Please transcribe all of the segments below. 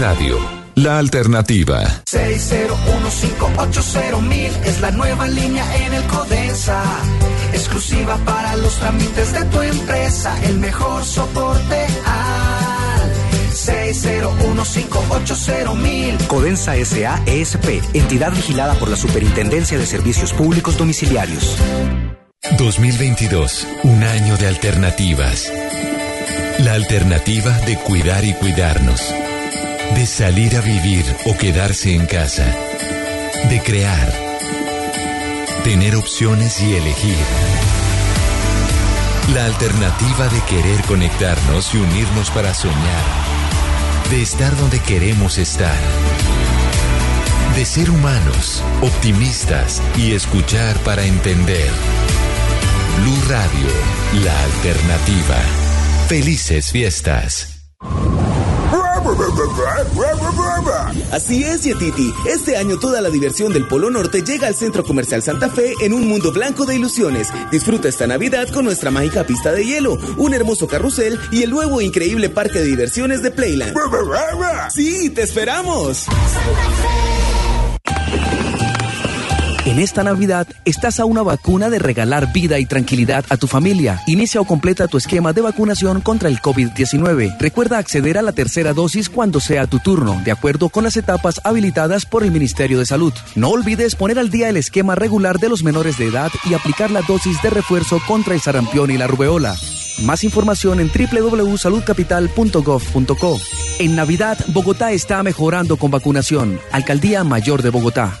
Radio, la alternativa. 601580000 es la nueva línea en el Codensa. Exclusiva para los trámites de tu empresa. El mejor soporte al 601580000. Codensa SA ESP, entidad vigilada por la Superintendencia de Servicios Públicos Domiciliarios. 2022, un año de alternativas. La alternativa de cuidar y cuidarnos. De salir a vivir o quedarse en casa. De crear. Tener opciones y elegir. La alternativa de querer conectarnos y unirnos para soñar. De estar donde queremos estar. De ser humanos, optimistas y escuchar para entender. Blue Radio, la alternativa. Felices fiestas. Así es, Yetiti. Este año toda la diversión del Polo Norte llega al Centro Comercial Santa Fe en un mundo blanco de ilusiones. Disfruta esta Navidad con nuestra mágica pista de hielo, un hermoso carrusel y el nuevo increíble parque de diversiones de Playland. ¡Sí, te esperamos! En esta Navidad estás a una vacuna de regalar vida y tranquilidad a tu familia. Inicia o completa tu esquema de vacunación contra el COVID-19. Recuerda acceder a la tercera dosis cuando sea tu turno, de acuerdo con las etapas habilitadas por el Ministerio de Salud. No olvides poner al día el esquema regular de los menores de edad y aplicar la dosis de refuerzo contra el sarampión y la rubeola. Más información en www.saludcapital.gov.co. En Navidad, Bogotá está mejorando con vacunación. Alcaldía Mayor de Bogotá.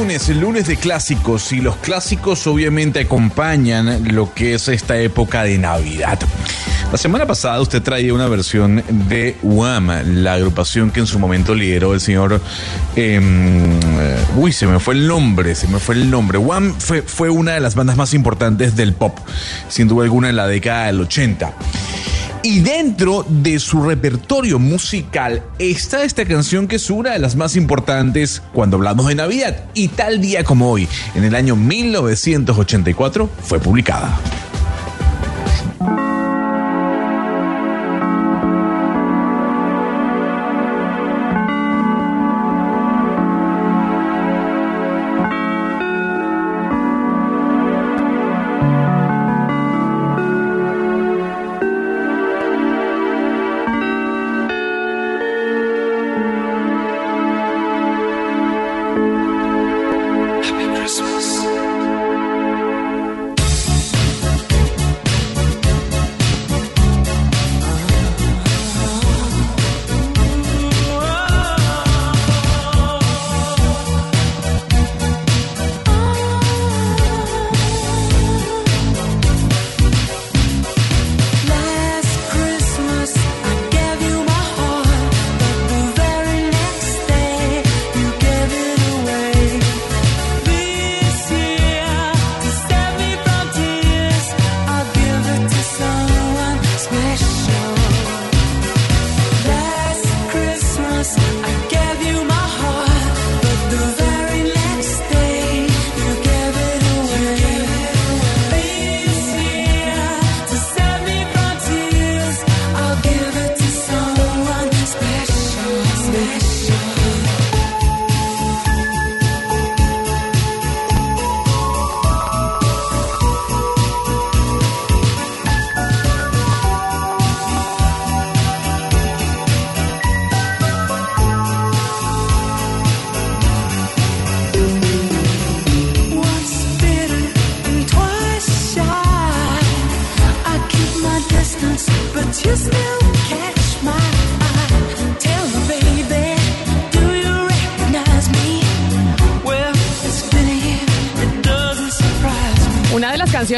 Lunes, el lunes de clásicos y los clásicos obviamente acompañan lo que es esta época de Navidad. La semana pasada usted traía una versión de Wham, la agrupación que en su momento lideró el señor... Em, uy, se me fue el nombre, se me fue el nombre. Wham fue una de las bandas más importantes del pop, sin duda alguna en la década del 80. Y dentro de su repertorio musical está esta canción que es una de las más importantes cuando hablamos de Navidad. Y tal día como hoy, en el año 1984, fue publicada.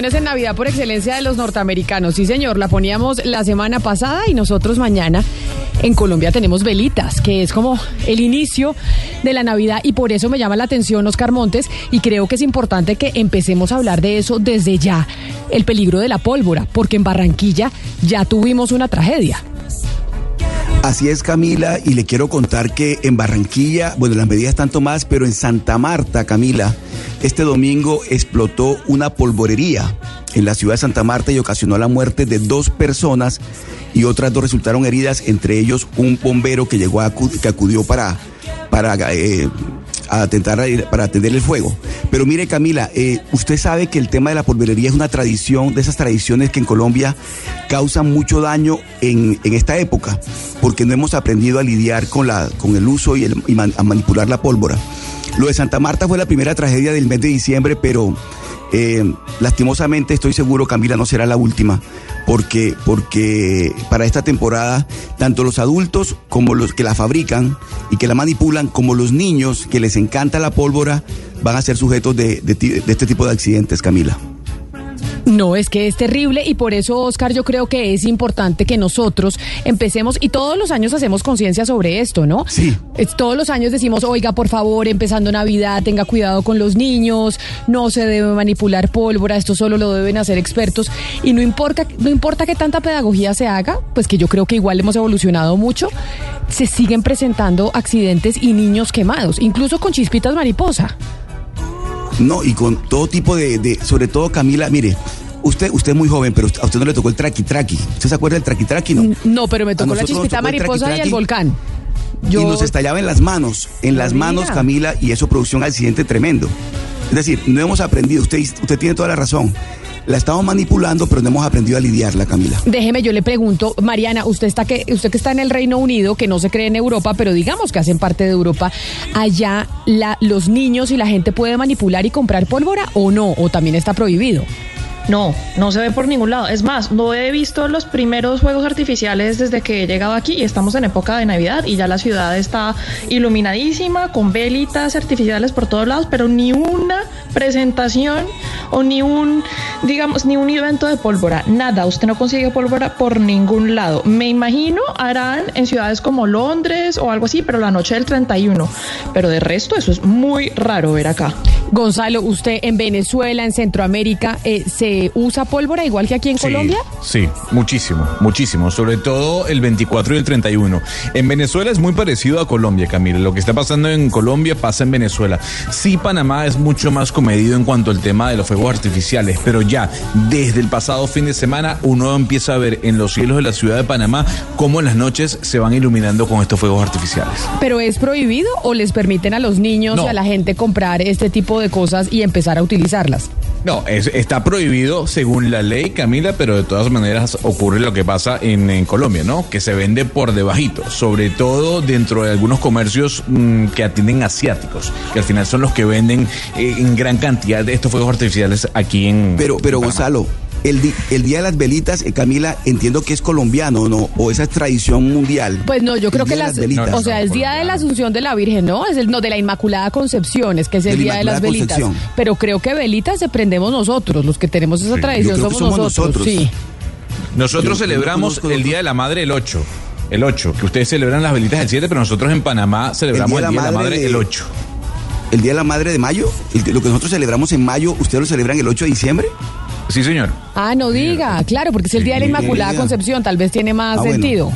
Canciones en Navidad por excelencia de los norteamericanos. Sí, señor, la poníamos la semana pasada y nosotros mañana en Colombia tenemos velitas, que es como el inicio de la Navidad y por eso me llama la atención Oscar Montes y creo que es importante que empecemos a hablar de eso desde ya, el peligro de la pólvora, porque en Barranquilla ya tuvimos una tragedia. Así es, Camila, y le quiero contar que en Barranquilla, bueno, las medidas están tomadas, pero en Santa Marta, Camila, este domingo explotó una polvorería en la ciudad de Santa Marta y ocasionó la muerte de dos personas y otras dos resultaron heridas, entre ellos un bombero que llegó a que acudió para, para eh, a para atender el fuego. Pero mire Camila, eh, usted sabe que el tema de la polvorería es una tradición, de esas tradiciones que en Colombia causan mucho daño en, esta época, porque no hemos aprendido a lidiar con, la, con el uso y, a manipular la pólvora. Lo de Santa Marta fue la primera tragedia del mes de diciembre, pero eh, lastimosamente estoy seguro, Camila, no será la última, porque, porque para esta temporada, tanto los adultos como los que la fabrican y que la manipulan, como los niños que les encanta la pólvora, van a ser sujetos de, de este tipo de accidentes, Camila. No, es que es terrible y por eso, Oscar, yo creo que es importante que nosotros empecemos y todos los años hacemos conciencia sobre esto, ¿no? Sí. todos los años decimos, oiga, por favor, empezando Navidad, tenga cuidado con los niños, no se debe manipular pólvora, esto solo lo deben hacer expertos y no importa, no importa que tanta pedagogía se haga, pues que yo creo que igual hemos evolucionado mucho, se siguen presentando accidentes y niños quemados, incluso con chispitas mariposa. No, y con todo tipo de, sobre todo Camila, mire, usted, usted es muy joven, pero a usted no le tocó el traqui traqui. ¿Usted se acuerda del traqui traqui, no? No, pero me tocó la chispita mariposa y el volcán. Y nos estallaba en las manos, en las manos, Camila, y eso produjo un accidente tremendo. Es decir, no hemos aprendido, usted, usted tiene toda la razón la estamos manipulando, pero no hemos aprendido a lidiarla, Camila. Déjeme, yo le pregunto, Mariana, usted está que, usted que está en el Reino Unido, que no se cree en Europa, pero digamos que hacen parte de Europa, allá la, los niños y la gente puede manipular y comprar pólvora o no, o también está prohibido. No, no se ve por ningún lado. Es más, no he visto los primeros juegos artificiales desde que he llegado aquí y estamos en época de Navidad y ya la ciudad está iluminadísima con velitas artificiales por todos lados, pero ni una presentación o ni un, digamos, ni un evento de pólvora. Nada, usted no consigue pólvora por ningún lado. Me imagino harán en ciudades como Londres o algo así, pero la noche del 31. Pero de resto, eso es muy raro ver acá. Gonzalo, usted en Venezuela, en Centroamérica, eh, ¿se usa pólvora igual que aquí en Colombia? Sí, muchísimo, muchísimo. Sobre todo el 24 y el 31. En Venezuela es muy parecido a Colombia, Camila. Lo que está pasando en Colombia pasa en Venezuela. Sí, Panamá es mucho más comedido en cuanto al tema de los fuegos artificiales, pero ya desde el pasado fin de semana uno empieza a ver en los cielos de la ciudad de Panamá cómo en las noches se van iluminando con estos fuegos artificiales. ¿Pero es prohibido o les permiten a los niños y a la gente comprar este tipo de cosas y empezar a utilizarlas? No, es, está prohibido según la ley, Camila, pero de todas maneras ocurre lo que pasa en, Colombia, ¿no? Que se vende por debajito, sobre todo dentro de algunos comercios mm, que atienden asiáticos, que al final son los que venden eh, en gran cantidad de estos fuegos artificiales aquí en... Pero, pero Gonzalo, el, el, Día de las Velitas, eh, Camila, entiendo que es colombiano, ¿no? O esa es tradición mundial. Pues no, yo creo que las. o sea, es Día de la Asunción de la Virgen, ¿no? Es el no de la Inmaculada Concepción, es que es el Día de las Velitas. Pero creo que velitas se prendemos nosotros, los que tenemos esa tradición somos, nosotros. Sí. Nosotros celebramos el Día de la Madre el 8. El 8, que ustedes celebran las velitas el 7, pero nosotros en Panamá celebramos el Día de la Madre, el 8. ¿El Día de la Madre de mayo? lo que nosotros celebramos en mayo, ¿ustedes lo celebran el 8 de diciembre? Sí, señor. Ah, no diga, claro, porque es el Día de la Inmaculada Concepción, tal vez tiene más ah, sentido.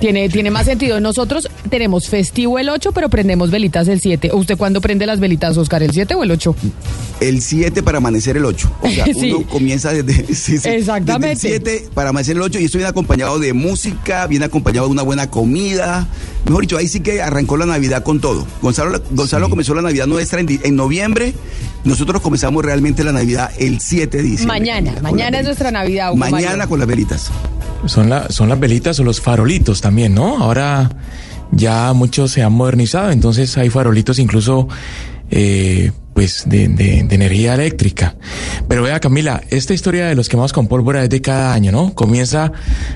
Tiene, tiene más sentido. Nosotros tenemos festivo el 8, pero prendemos velitas el 7. ¿Usted cuándo prende las velitas, Oscar? ¿El 7 o el 8? El 7 para amanecer el 8. O sea, uno comienza desde, Exactamente. el 7 para amanecer el 8 y esto viene acompañado de música, viene acompañado de una buena comida. Mejor dicho, ahí sí que arrancó la Navidad con todo. Gonzalo, Gonzalo comenzó la Navidad nuestra en, en, noviembre. Nosotros comenzamos realmente la Navidad el 7 de diciembre. Mañana, mañana es nuestra Navidad. Mañana con las velitas. Son, la, son las velitas o los farolitos también, ¿no? Ahora ya muchos se han modernizado, entonces hay farolitos incluso eh, pues de, de, de, energía eléctrica. Pero vea Camila, esta historia de los quemados con pólvora es de cada año, ¿no? Comienza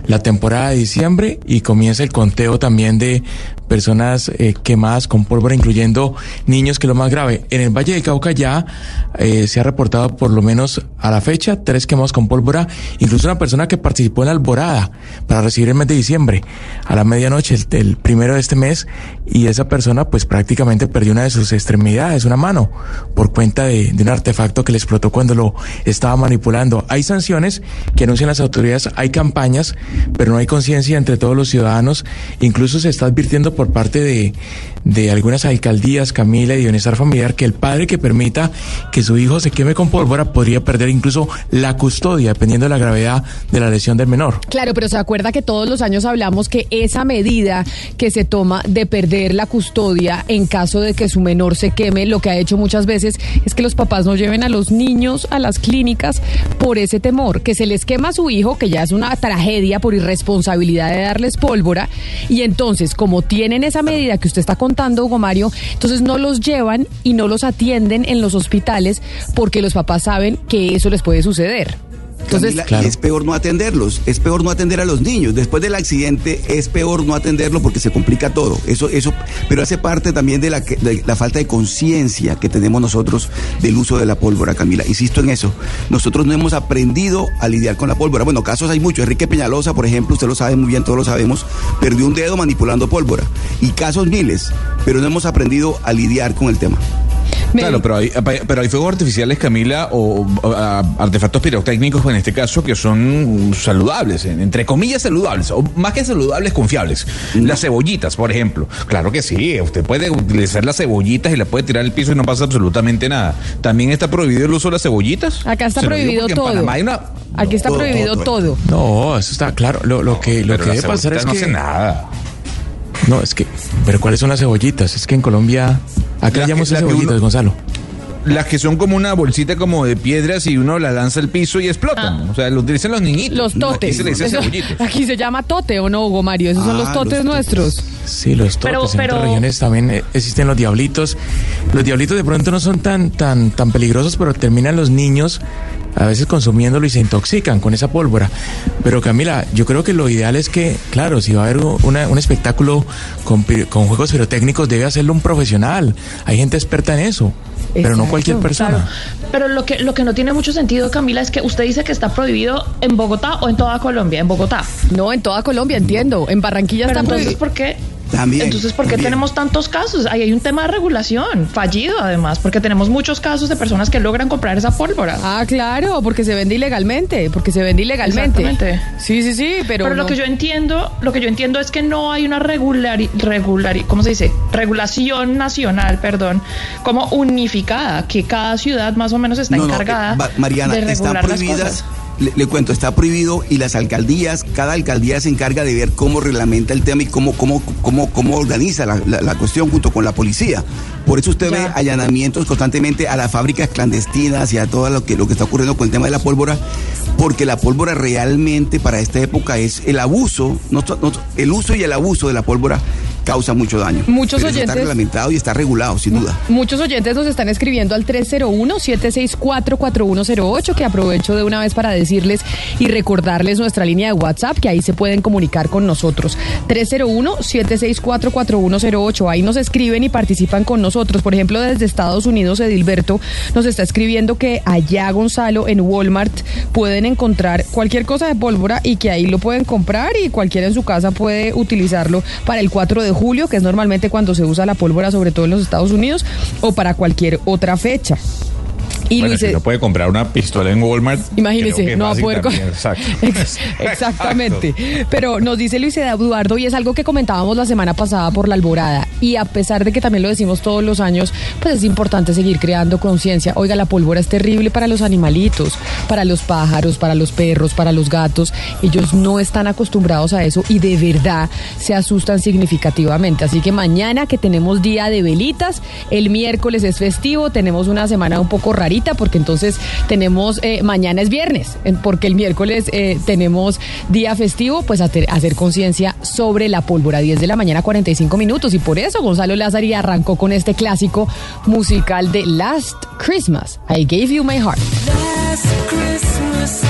la temporada de diciembre y comienza el conteo también de personas eh, quemadas con pólvora, incluyendo niños, que es lo más grave. En el Valle de Cauca ya eh, se ha reportado por lo menos a la fecha tres quemados con pólvora, incluso una persona que participó en la alborada para recibir el mes de diciembre a la medianoche, el, el primero de este mes, y esa persona pues prácticamente perdió una de sus extremidades, una mano, por cuenta de, un artefacto que le explotó cuando lo estaba manipulando. Hay sanciones que anuncian las autoridades, hay campañas, pero no hay conciencia entre todos los ciudadanos, incluso se está advirtiendo por parte de, de algunas alcaldías, Camila y Bienestar Familiar, que el padre que permita que su hijo se queme con pólvora podría perder incluso la custodia, dependiendo de la gravedad de la lesión del menor. Claro, pero se acuerda que todos los años hablamos que esa medida que se toma de perder la custodia en caso de que su menor se queme, lo que ha hecho muchas veces es que los papás no lleven a los niños a las clínicas por ese temor, que se les quema a su hijo, que ya es una tragedia por irresponsabilidad de darles pólvora, y entonces, como tienen esa medida que usted está contando, Hugo Mario, entonces no los llevan y no los atienden en los hospitales porque los papás saben que eso les puede suceder. Entonces, Camila, claro. es peor no atenderlos, es peor no atender a los niños. Después del accidente es peor no atenderlo porque se complica todo. Eso, eso, pero hace parte también de la, de la falta de conciencia que tenemos nosotros del uso de la pólvora, Camila. Insisto en eso. Nosotros no hemos aprendido a lidiar con la pólvora. Bueno, casos hay muchos. Enrique Peñalosa, por ejemplo, usted lo sabe muy bien, todos lo sabemos, perdió un dedo manipulando pólvora. Y casos miles, pero no hemos aprendido a lidiar con el tema. Claro, pero hay, pero hay fuegos artificiales, Camila, o, o a, artefactos pirotécnicos en este caso que son saludables, entre comillas saludables, o más que saludables, confiables. Mm. Las cebollitas, por ejemplo. Claro que sí, usted puede utilizar las cebollitas y las puede tirar al piso y no pasa absolutamente nada. ¿También está prohibido el uso de las cebollitas? Acá está prohibido todo. Una... Aquí está todo, prohibido todo, todo. No, eso está claro. Lo, lo que, lo que debe pasar es no que... hace nada. No, es que, pero ¿cuáles son las cebollitas? Es que en Colombia, acá llamamos cebollitas, uno, Gonzalo. Las que son como una bolsita como de piedras y uno la lanza al piso y explotan. Ah. O sea, lo utilizan los niñitos. Los totes. Aquí se, le dice Eso, aquí se llama tote o no, Hugo Mario. Esos ah, son los totes los nuestros. Sí, los totes. Pero- en pero- otras regiones también existen los diablitos. Los diablitos de pronto no son tan, tan, tan peligrosos, pero terminan los niños a veces consumiéndolo y se intoxican con esa pólvora. Pero Camila, yo creo que lo ideal es que, claro, si va a haber una- un espectáculo con, con juegos pirotécnicos, debe hacerlo un profesional. Hay gente experta en eso, pero no cualquier persona. Claro. Pero lo que, lo que no tiene mucho sentido, Camila, es que usted dice que está prohibido en Bogotá o en toda Colombia. En Bogotá. No, en toda Colombia, entiendo. En Barranquilla Pero está entonces, prohibido. ¿por qué? También, Entonces, ¿por qué también. tenemos tantos casos? Ahí hay un tema de regulación, fallido además, porque tenemos muchos casos de personas que logran comprar esa pólvora. Ah, claro, porque se vende ilegalmente, porque se vende ilegalmente. Exactamente. Sí, sí, sí, pero, Pero, lo que yo entiendo, lo que yo entiendo es que no hay una regulari, regulari, ¿cómo se dice? Regulación nacional, perdón, como unificada, que cada ciudad más o menos está No, no, encargada eh, Mariana, de están regular las cosas. Le, le cuento, está prohibido y las alcaldías, cada alcaldía se encarga de ver cómo reglamenta el tema y cómo, cómo, cómo, cómo organiza la, la- la cuestión junto con la policía. Por eso usted ve allanamientos constantemente a las fábricas clandestinas y a todo lo que, lo que está ocurriendo con el tema de la pólvora, porque la pólvora realmente para esta época es el abuso, no, no- el uso y el abuso de la pólvora causa mucho daño. Muchos Pero eso Está oyentes- reglamentado y está regulado, sin duda. Muchos oyentes nos están escribiendo al 301-764-4108, que aprovecho de una vez para decirles y recordarles nuestra línea de WhatsApp, que ahí se pueden comunicar con nosotros. 301-764-4108. Ahí nos escriben y participan con nosotros. Por ejemplo, desde Estados Unidos, Edilberto nos está escribiendo que allá, Gonzalo, en Walmart, pueden encontrar cualquier cosa de pólvora y que ahí lo pueden comprar y cualquiera en su casa puede utilizarlo para el 4 de julio, que es normalmente cuando se usa la pólvora, sobre todo en los Estados Unidos, o para cualquier otra fecha. Y bueno, Luis, si no puede comprar una pistola en Walmart. Imagínese, no va a poder también, Exacto. Exactamente. Pero nos dice Luis Eduardo, y es algo que comentábamos la semana pasada por la alborada, y a pesar de que también lo decimos todos los años, pues es importante seguir creando conciencia. Oiga, la pólvora es terrible para los animalitos, para los pájaros, para los perros, para los gatos. Ellos no están acostumbrados a eso y de verdad se asustan significativamente. Así que mañana que tenemos día de velitas, el miércoles es festivo, tenemos una semana un poco rarita porque entonces tenemos, eh, mañana es viernes, porque el miércoles eh, tenemos día festivo, pues hacer conciencia sobre la pólvora. 10 de la mañana, 45 minutos. Y por eso Gonzalo Lázari arrancó con este clásico musical de Last Christmas. I gave you my heart. Last Christmas,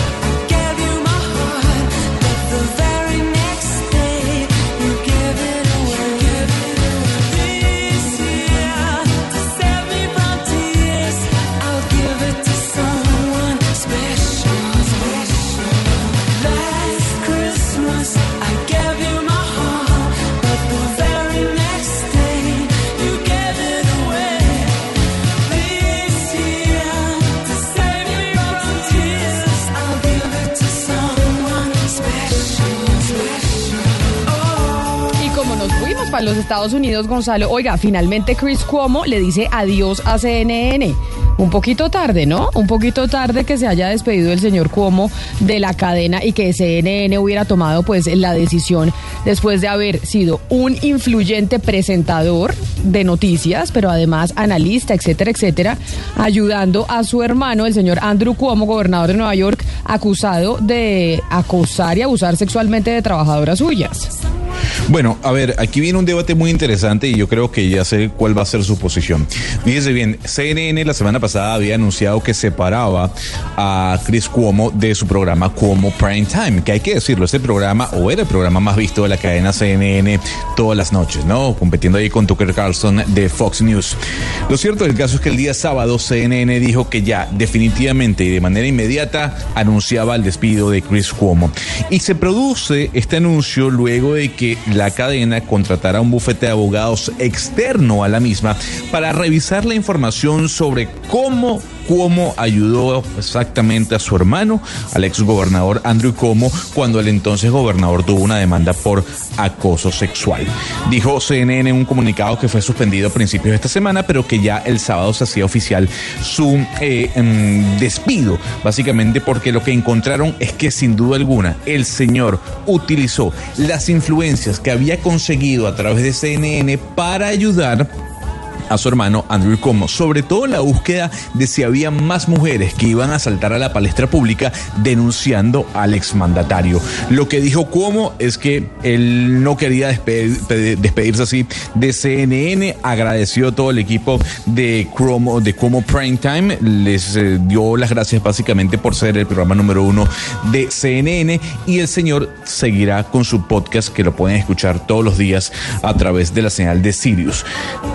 Estados Unidos, Gonzalo, oiga, finalmente Chris Cuomo le dice adiós a CNN. Un poquito tarde, ¿no? Un poquito tarde que se haya despedido el señor Cuomo de la cadena y que CNN hubiera tomado pues la decisión después de haber sido un influyente presentador de noticias, pero además analista, etcétera, etcétera, ayudando a su hermano, el señor Andrew Cuomo, gobernador de Nueva York, acusado de acosar y abusar sexualmente de trabajadoras suyas. Bueno, a ver, aquí viene un debate muy interesante y yo creo que ya sé cuál va a ser su posición. Fíjese bien, CNN la semana pasada había anunciado que separaba a Chris Cuomo de su programa Cuomo Prime Time, que hay que decirlo, este programa o era el programa más visto de la cadena CNN todas las noches, ¿no? Competiendo ahí con Tucker Carlson de Fox News. Lo cierto del caso es que el día sábado CNN dijo que ya definitivamente y de manera inmediata anunciaba el despido de Chris Cuomo. Y se produce este anuncio luego de que la cadena contratara un bufete de abogados externo a la misma para revisar la información sobre cómo Cuomo ayudó exactamente a su hermano, al ex gobernador Andrew Cuomo, cuando el entonces gobernador tuvo una demanda por acoso sexual. Dijo CNN en un comunicado que fue suspendido a principios de esta semana, pero que ya el sábado se hacía oficial su eh, mm, despido, básicamente porque lo que encontraron es que sin duda alguna el señor utilizó las influencias que había conseguido a través de CNN para ayudar a su hermano Andrew Cuomo, sobre todo la búsqueda de si había más mujeres que iban a saltar a la palestra pública denunciando al exmandatario. Lo que dijo Cuomo es que él no quería despedir- pe- despedirse así de CNN, agradeció a todo el equipo de Cuomo, de Cuomo Prime Time, les eh, dio las gracias básicamente por ser el programa número uno de CNN y el señor seguirá con su podcast que lo pueden escuchar todos los días a través de la señal de Sirius.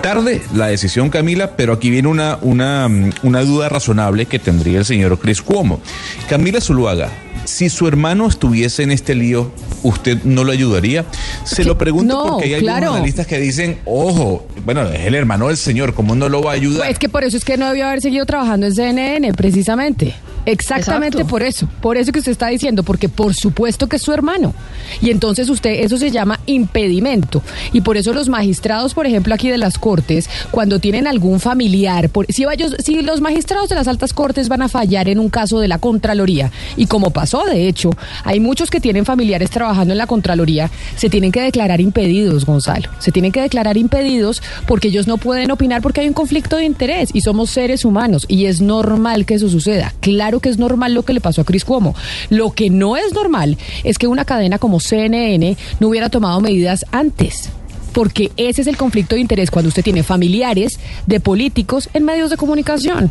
Tarde la decisión, Camila, pero aquí viene una, una, mm, una duda razonable que tendría el señor Chris Cuomo. Camila Zuluaga, si su hermano estuviese en este lío, ¿usted no lo ayudaría? Se lo pregunto No, porque hay claro. algunos analistas que dicen, ojo, bueno, es el hermano del señor, ¿cómo no lo va a ayudar? Pues es que por eso es que no debió haber seguido trabajando en CNN, precisamente. Exactamente Exacto. por eso, por eso que usted está diciendo, porque por supuesto que es su hermano. Y entonces usted, eso se llama impedimento. Y por eso los magistrados, por ejemplo, aquí de las Cortes, cuando tienen algún familiar, por, si, ellos, si los magistrados de las altas Cortes van a fallar en un caso de la Contraloría, y como pasó, de hecho, hay muchos que tienen familiares trabajando en la Contraloría, se tienen que declarar impedidos, Gonzalo. Se tienen que declarar impedidos porque ellos no pueden opinar porque hay un conflicto de interés y somos seres humanos y es normal que eso suceda. Claro que es normal lo que le pasó a Cris Cuomo. Lo que no es normal es que una cadena como CNN no hubiera tomado medidas antes. Porque ese es el conflicto de interés cuando usted tiene familiares de políticos en medios de comunicación.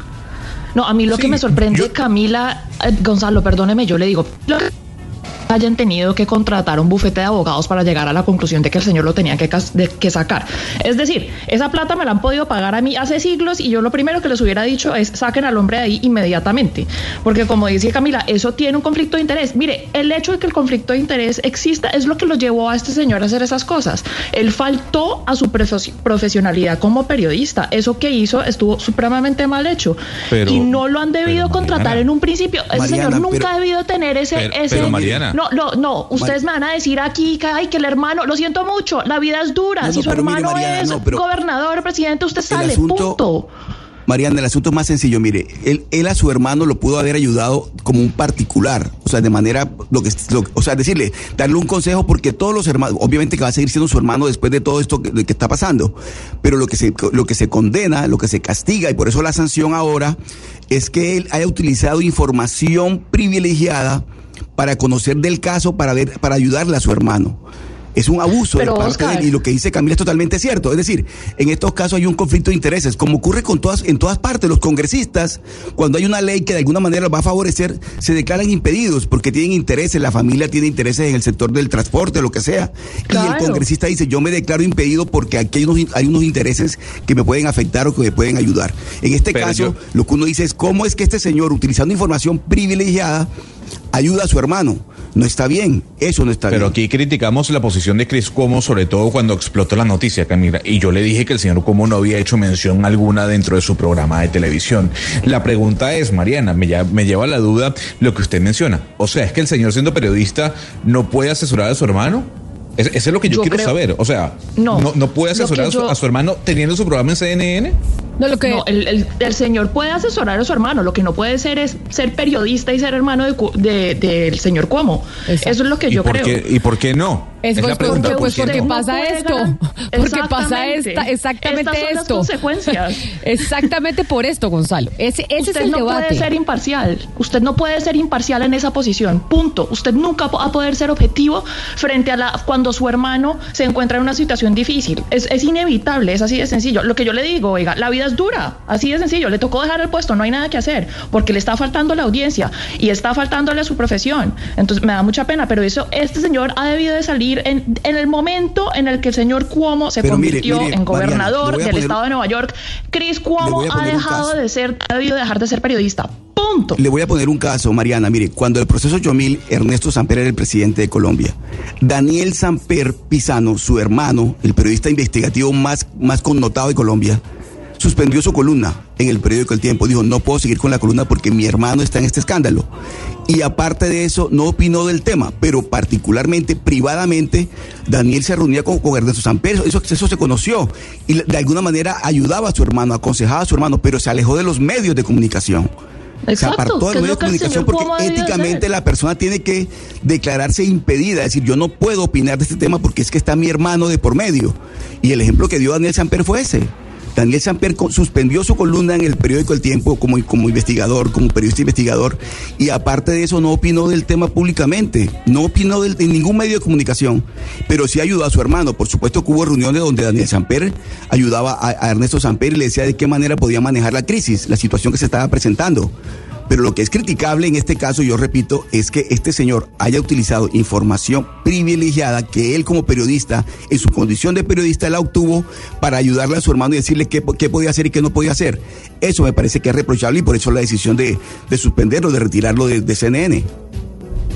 No, a mí lo que me sorprende, Camila, eh, Gonzalo, perdóneme, yo le digo, lo que hayan tenido que contratar un bufete de abogados para llegar a la conclusión de que el señor lo tenía que, cas- de- que sacar. Es decir, esa plata me la han podido pagar a mí hace siglos y yo lo primero que les hubiera dicho es saquen al hombre de ahí inmediatamente. Porque como dice Camila, eso tiene un conflicto de interés. Mire, el hecho de que el conflicto de interés exista es lo que lo llevó a este señor a hacer esas cosas. Él faltó a su profes- profesionalidad como periodista. Eso que hizo estuvo supremamente mal hecho. Pero- y no lo han debido contratar Mariana. en un principio. Ese Mariana, señor nunca pero- ha debido tener ese... Pero- ese pero, Mariana. No, no, no. Ustedes me van a decir aquí que, ay, que el hermano... Lo siento mucho. La vida es dura. No, no, si su mire, hermano Mariana, es no, gobernador, presidente, usted sale. asunto- Punto. Mariana, el asunto es más sencillo. Mire, él, él a su hermano lo pudo haber ayudado como un particular, o sea, de manera, lo que, lo- o sea, decirle, darle un consejo porque todos los hermanos, obviamente que va a seguir siendo su hermano después de todo esto que, que está pasando, pero lo que se, lo que se condena, lo que se castiga y por eso la sanción ahora es que él haya utilizado información privilegiada para conocer del caso, para ver, para ayudarle a su hermano. Es un abuso Pero, de parte Oscar- de él y lo que dice Camila es totalmente cierto. Es decir, en estos casos hay un conflicto de intereses, como ocurre con todas, en todas partes. Los congresistas, cuando hay una ley que de alguna manera los va a favorecer, se declaran impedidos porque tienen intereses, la familia tiene intereses en el sector del transporte, lo que sea. Y el congresista dice, yo me declaro impedido porque aquí hay unos, hay unos intereses que me pueden afectar o que me pueden ayudar. En este Pero caso, yo- lo que uno dice es, ¿cómo es que este señor, utilizando información privilegiada, ayuda a su hermano? No está bien, eso no está Pero bien. aquí criticamos la posición de Chris Cuomo, sobre todo cuando explotó la noticia, Camila. Y yo le dije que el señor Cuomo no había hecho mención alguna dentro de su programa de televisión. La pregunta es, Mariana, me, lla- me lleva a la duda lo que usted menciona. O sea, es que el señor siendo periodista no puede asesorar a su hermano. Es- Eso es lo que yo, Yo quiero creo- saber. O sea, No. no, no puede asesorar a su, a su hermano teniendo su programa en CNN. No, lo que, No, el, el- el señor puede asesorar a su hermano, lo que no puede ser es ser periodista y ser hermano de Cu- de- del señor Cuomo. Eso es lo que ¿Y yo por, creo. qué, ¿Y por qué no? Es, Es pues, la pregunta. porque, ¿por pues, porque pasa esto. Porque pasa Exactamente. esta, exactamente Estas son las esto. consecuencias. Exactamente por esto, Gonzalo. Ese, ese Usted es el no debate. puede ser imparcial. Usted no puede ser imparcial en esa posición. Punto. Usted nunca va a poder ser objetivo frente a la cuando su hermano se encuentra en una situación difícil. Es, es inevitable, es así de sencillo. Lo que yo le digo, oiga, la vida es dura, así de sencillo. Le tocó dejar el puesto, no hay nada que hacer, porque le está faltando la audiencia y está faltándole a su profesión. Entonces me da mucha pena, pero eso, este señor ha debido de salir en, en el momento en el que el señor Cuomo se Pero convirtió mire, en gobernador del poner- estado de Nueva York. Chris Cuomo ha dejado de ser, ha debido dejar de ser periodista. Punto. Le voy a poner un caso, Mariana. Mire, cuando el proceso Yomil, Ernesto Samper era el presidente de Colombia. Daniel Samper Pisano, su hermano, el periodista investigativo más, más connotado de Colombia, suspendió su columna en el periódico El Tiempo. Dijo, no puedo seguir con la columna porque mi hermano está en este escándalo. Y aparte de eso, no opinó del tema, pero particularmente, privadamente, Daniel se reunía con, con Ernesto Samper. Eso, eso se conoció. Y de alguna manera ayudaba a su hermano, aconsejaba a su hermano, pero se alejó de los medios de comunicación. Se Exacto, apartó que del medio de comunicación porque éticamente la persona tiene que declararse impedida, es decir, yo no puedo opinar de este tema porque es que está mi hermano de por medio. Y el ejemplo que dio Daniel Samper fue ese. Daniel Samper suspendió su columna en el periódico El Tiempo como, investigador, como periodista investigador, y aparte de eso no opinó del tema públicamente, no opinó del- en ningún medio de comunicación, pero sí ayudó a su hermano. Por supuesto que hubo reuniones donde Daniel Samper ayudaba a, a Ernesto Samper y le decía de qué manera podía manejar la crisis, la situación que se estaba presentando. Pero lo que es criticable en este caso, yo repito, es que este señor haya utilizado información privilegiada que él como periodista, en su condición de periodista, la obtuvo para ayudarle a su hermano y decirle qué, qué podía hacer y qué no podía hacer. Eso me parece que es reprochable y por eso la decisión de, de suspenderlo, de retirarlo de, de CNN.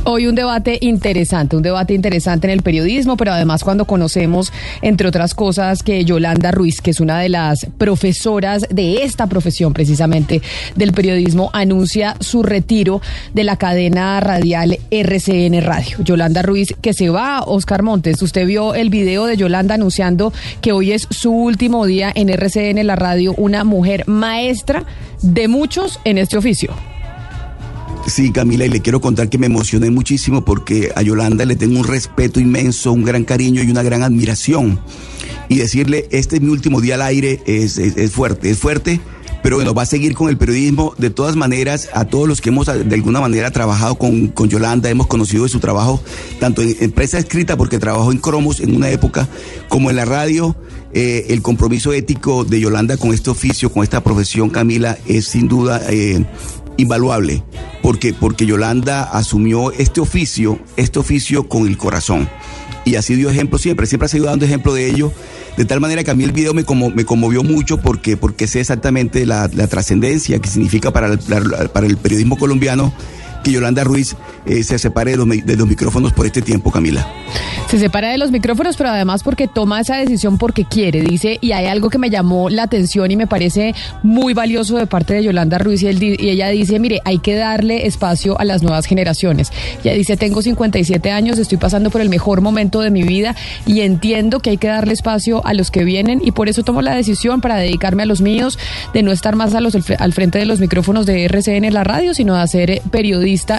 Hoy un debate interesante, un debate interesante en el periodismo, pero además cuando conocemos, entre otras cosas, que Yolanda Ruiz, que es una de las profesoras de esta profesión precisamente del periodismo, anuncia su retiro de la cadena radial RCN Radio. Yolanda Ruiz, que se va, Oscar Montes, usted vio el video de Yolanda anunciando que hoy es su último día en RCN, la radio, una mujer maestra de muchos en este oficio. Sí, Camila, y le quiero contar que me emocioné muchísimo porque a Yolanda le tengo un respeto inmenso, un gran cariño y una gran admiración. Y decirle, este es mi último día al aire, es, es- fuerte, es fuerte, pero bueno, va a seguir con el periodismo. De todas maneras, a todos los que hemos de alguna manera trabajado con, con Yolanda, hemos conocido de su trabajo, tanto en empresa escrita, porque trabajó en Cromos en una época, como en la radio. Eh, el compromiso ético de Yolanda con este oficio, con esta profesión, Camila, es sin duda eh, invaluable, porque, porque Yolanda asumió este oficio, este oficio con el corazón. Y así dio ejemplo siempre, siempre ha seguido dando ejemplo de ello, de tal manera que a mí el video me, como, me conmovió mucho porque, porque sé exactamente la, la trascendencia que significa para para el periodismo colombiano que Yolanda Ruiz eh, se separe de los, micrófonos por este tiempo, Camila. Se separa de los micrófonos, pero además porque toma esa decisión porque quiere, dice, y hay algo que me llamó la atención y me parece muy valioso de parte de Yolanda Ruiz y, ella dice, mire, hay que darle espacio a las nuevas generaciones. Ella dice, tengo 57 años, estoy pasando por el mejor momento de mi vida y entiendo que hay que darle espacio a los que vienen y por eso tomo la decisión para dedicarme a los míos, de no estar más al frente de los micrófonos de RCN en la radio, sino de hacer eh,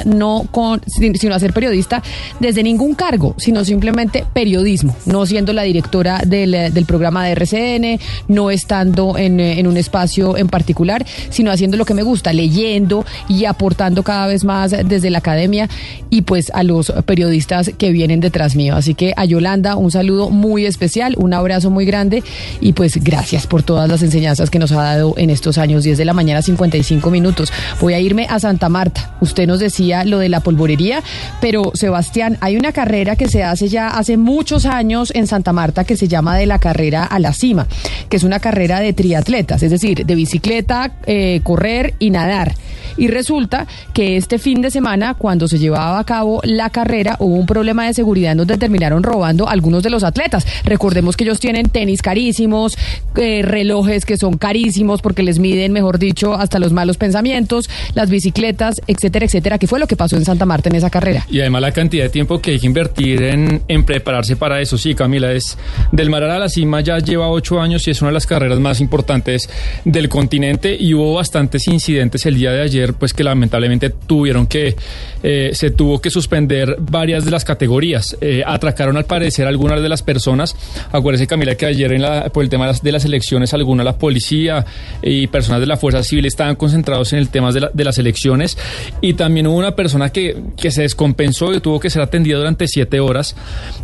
no con, sin- sino hacer periodista desde ningún cargo, sino simplemente periodismo, no siendo la directora del, eh, programa de RCN, no estando en, eh, en un espacio en particular, sino haciendo lo que me gusta, leyendo y aportando cada vez más desde la academia y pues a los periodistas que vienen detrás mío. Así que a Yolanda un saludo muy especial, un abrazo muy grande y pues gracias por todas las enseñanzas que nos ha dado en estos años, 10 de la mañana 55 minutos. Voy a irme a Santa Marta. Usted nos decía lo de la polvorería, pero Sebastián, hay una carrera que se hace ya hace muchos años en Santa Marta que se llama de la carrera a la cima, que es una carrera de triatletas, es decir, de bicicleta, eh, correr y nadar. Y resulta que este fin de semana, cuando se llevaba a cabo la carrera, hubo un problema de seguridad donde terminaron robando algunos de los atletas. Recordemos que ellos tienen tenis carísimos, eh, relojes que son carísimos porque les miden, mejor dicho, hasta los malos pensamientos, las bicicletas, etcétera, etcétera. ¿Qué fue lo que pasó en Santa Marta en esa carrera? Y además la cantidad de tiempo que hay que invertir en, en prepararse para eso. Sí, Camila, es del Marar a la Cima ya lleva ocho años y es una de las carreras más importantes del continente y hubo bastantes incidentes el día de ayer, pues que lamentablemente tuvieron que, eh, se tuvo que suspender varias de las categorías. Eh, atracaron al parecer algunas de las personas. Acuérdese, Camila, que ayer por el tema de las, de las elecciones, alguna la policía y personas de la Fuerza Civil estaban concentrados en el tema de, la- de las elecciones y también hubo una persona que, que se descompensó y tuvo que ser atendida durante siete horas.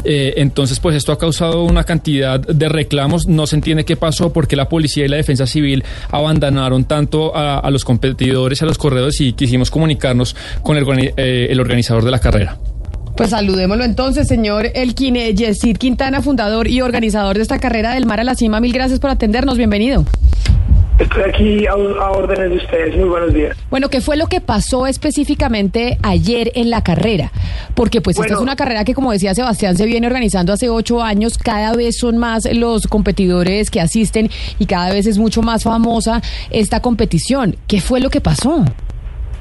Eh, entonces, pues esto ha causado una cantidad de reclamos. No se entiende qué pasó, porque la policía y la defensa civil abandonaron tanto a, a los competidores, a los corredores y quisimos comunicarnos con el, eh, el organizador de la carrera. Pues saludémoslo entonces, señor Elkin eh, Yesid Quintana, fundador y organizador de esta carrera del mar a la cima. Mil gracias por atendernos, bienvenido. Estoy aquí a, a órdenes de ustedes. Muy buenos días. Bueno, ¿qué fue lo que pasó específicamente ayer en la carrera? Porque pues esta Bueno. es una carrera que, como decía Sebastián, se viene organizando hace ocho años. Cada vez son más los competidores que asisten y cada vez es mucho más famosa esta competición. ¿Qué fue lo que pasó?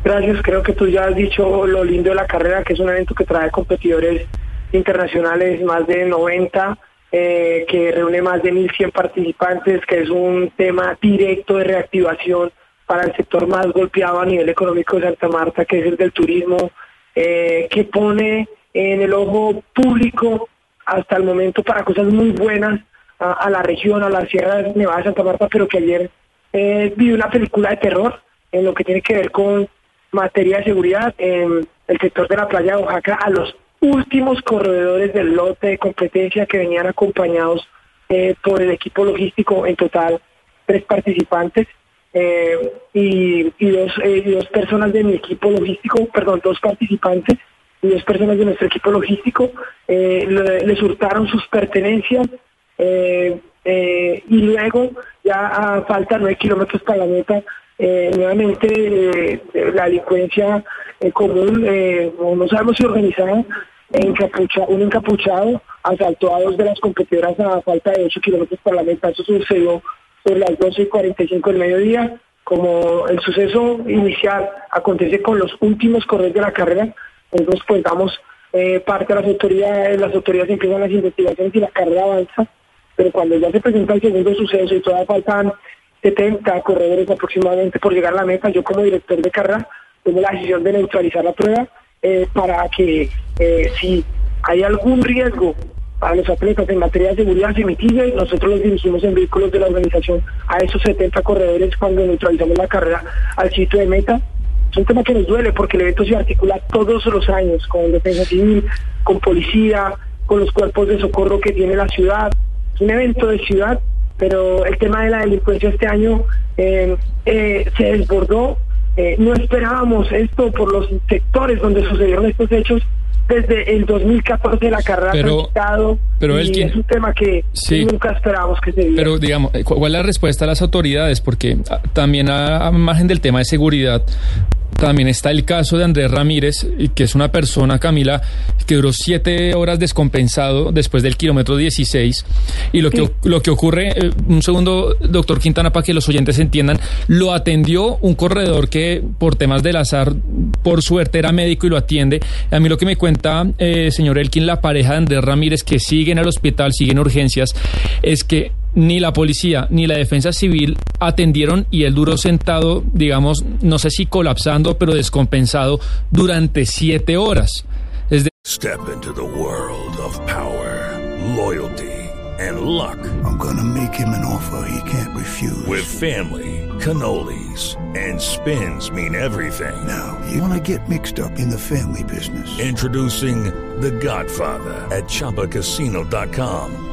Gracias. Creo que tú ya has dicho lo lindo de la carrera, que es un evento que trae competidores internacionales, más de 90, eh, que reúne más de 1.100 participantes, que es un tema directo de reactivación para el sector más golpeado a nivel económico de Santa Marta, que es el del turismo, eh, que pone en el ojo público hasta el momento para cosas muy buenas a, la región, a la Sierra Nevada de Santa Marta, pero que ayer eh, vi una película de terror en lo que tiene que ver con materia de seguridad en el sector de la playa de Oaxaca a los últimos corredores del lote de competencia que venían acompañados eh, por el equipo logístico, en total tres participantes eh, y, y dos, eh, y dos personas de mi equipo logístico, perdón, dos participantes y dos personas de nuestro equipo logístico, le- les hurtaron sus pertenencias y luego ya a falta nueve kilómetros para la meta, nuevamente la delincuencia eh, común, no sabemos si organizada, un encapuchado asaltó a dos de las competidoras a falta de 8 kilómetros para la meta. Eso sucedió sobre las 12 y 45 del mediodía. Como el suceso inicial acontece con los últimos corredores de la carrera, nosotros pues damos eh, parte a las autoridades, las autoridades empiezan las investigaciones y la carrera avanza, pero cuando ya se presenta el segundo suceso y todavía faltan 70 corredores aproximadamente por llegar a la meta, yo como director de carrera tomo la decisión de neutralizar la prueba eh, para que eh, si hay algún riesgo para los atletas en materia de seguridad se mitigue nosotros los dirigimos en vehículos de la organización a esos 70 corredores cuando neutralizamos la carrera al sitio de meta. Es un tema que nos duele porque el evento se articula todos los años con defensa civil, con policía, con los cuerpos de socorro que tiene la ciudad. Es un evento de ciudad, pero el tema de la delincuencia este año eh, se desbordó. Eh, no esperábamos esto por los sectores donde sucedieron estos hechos desde el 2014 la carrera ha Pero- transitado pero y Elkin, es un tema que sí. nunca esperábamos que se diera. Pero digamos, eh, ¿cu- ¿cuál es la respuesta a las autoridades? Porque ah, también a, a margen del tema de seguridad, también está el caso de Andrés Ramírez, que es una persona, Camila, que duró siete horas descompensado después del kilómetro 16. Y lo que, lo que ocurre, eh, un segundo, doctor Quintana, para que los oyentes entiendan, lo atendió un corredor que por temas del azar, por suerte era médico y lo atiende. A mí lo que me cuenta, eh, señor Elkin, la pareja de Andrés Ramírez, que sigue en el hospital, sigue en urgencias, es que ni la policía ni la defensa civil atendieron y él duró sentado, digamos, no sé si colapsando, pero descompensado durante siete horas. Es de- Step into the world of power, loyalty, and luck. I'm gonna make him an offer he can't refuse. With family, cannolis, and spins mean everything. Now, you wanna get mixed up in the family business. Introducing The Godfather at ChumbaCasino.com.